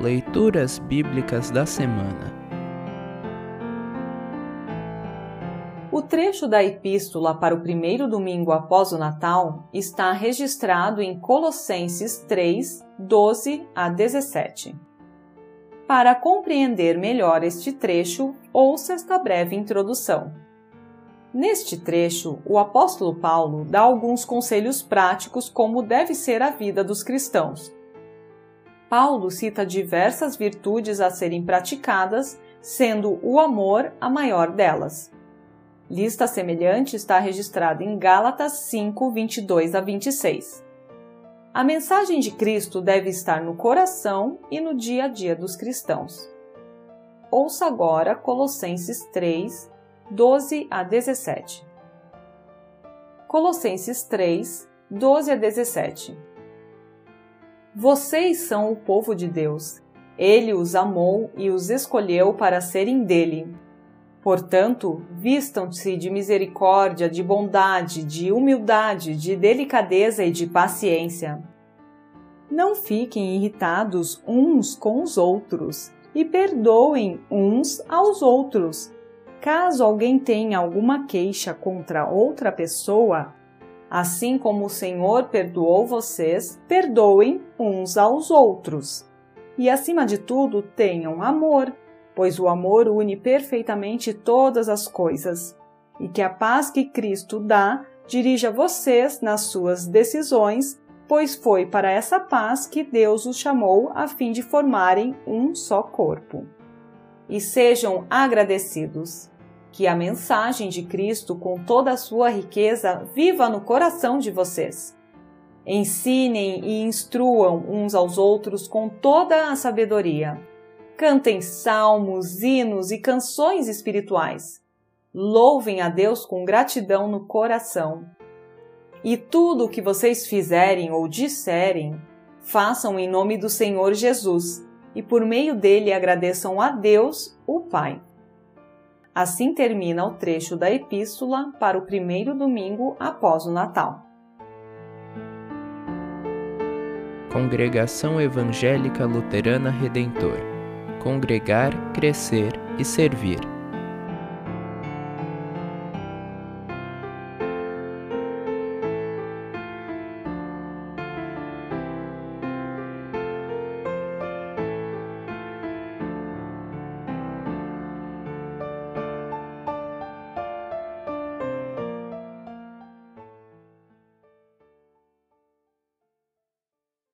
Leituras Bíblicas da Semana O trecho da Epístola para o primeiro domingo após o Natal está registrado em Colossenses 3, 12 a 17. Para compreender melhor este trecho, ouça esta breve introdução. Neste trecho, o apóstolo Paulo dá alguns conselhos práticos como deve ser a vida dos cristãos. Paulo cita diversas virtudes a serem praticadas, sendo o amor a maior delas. Lista semelhante está registrada em Gálatas 5, 22 a 26. A mensagem de Cristo deve estar no coração e no dia a dia dos cristãos. Ouça agora Colossenses 3, 12 a 17. Colossenses 3, 12 a 17. Vocês são o povo de Deus. Ele os amou e os escolheu para serem dele. Portanto, vistam-se de misericórdia, de bondade, de humildade, de delicadeza e de paciência. Não fiquem irritados uns com os outros e perdoem uns aos outros. Caso alguém tenha alguma queixa contra outra pessoa, assim como o Senhor perdoou vocês, perdoem uns aos outros. E acima de tudo, tenham amor pois o amor une perfeitamente todas as coisas, e que a paz que Cristo dá dirija vocês nas suas decisões, pois foi para essa paz que Deus os chamou a fim de formarem um só corpo. E sejam agradecidos. Que a mensagem de Cristo, com toda a sua riqueza, viva no coração de vocês. Ensinem e instruam uns aos outros com toda a sabedoria Cantem salmos, hinos e canções espirituais. Louvem a Deus com gratidão no coração. E tudo o que vocês fizerem ou disserem, façam em nome do Senhor Jesus e por meio dele agradeçam a Deus, o Pai. Assim termina o trecho da epístola para o primeiro domingo após o Natal. Congregação Evangélica Luterana Redentor Congregar, Crescer e Servir.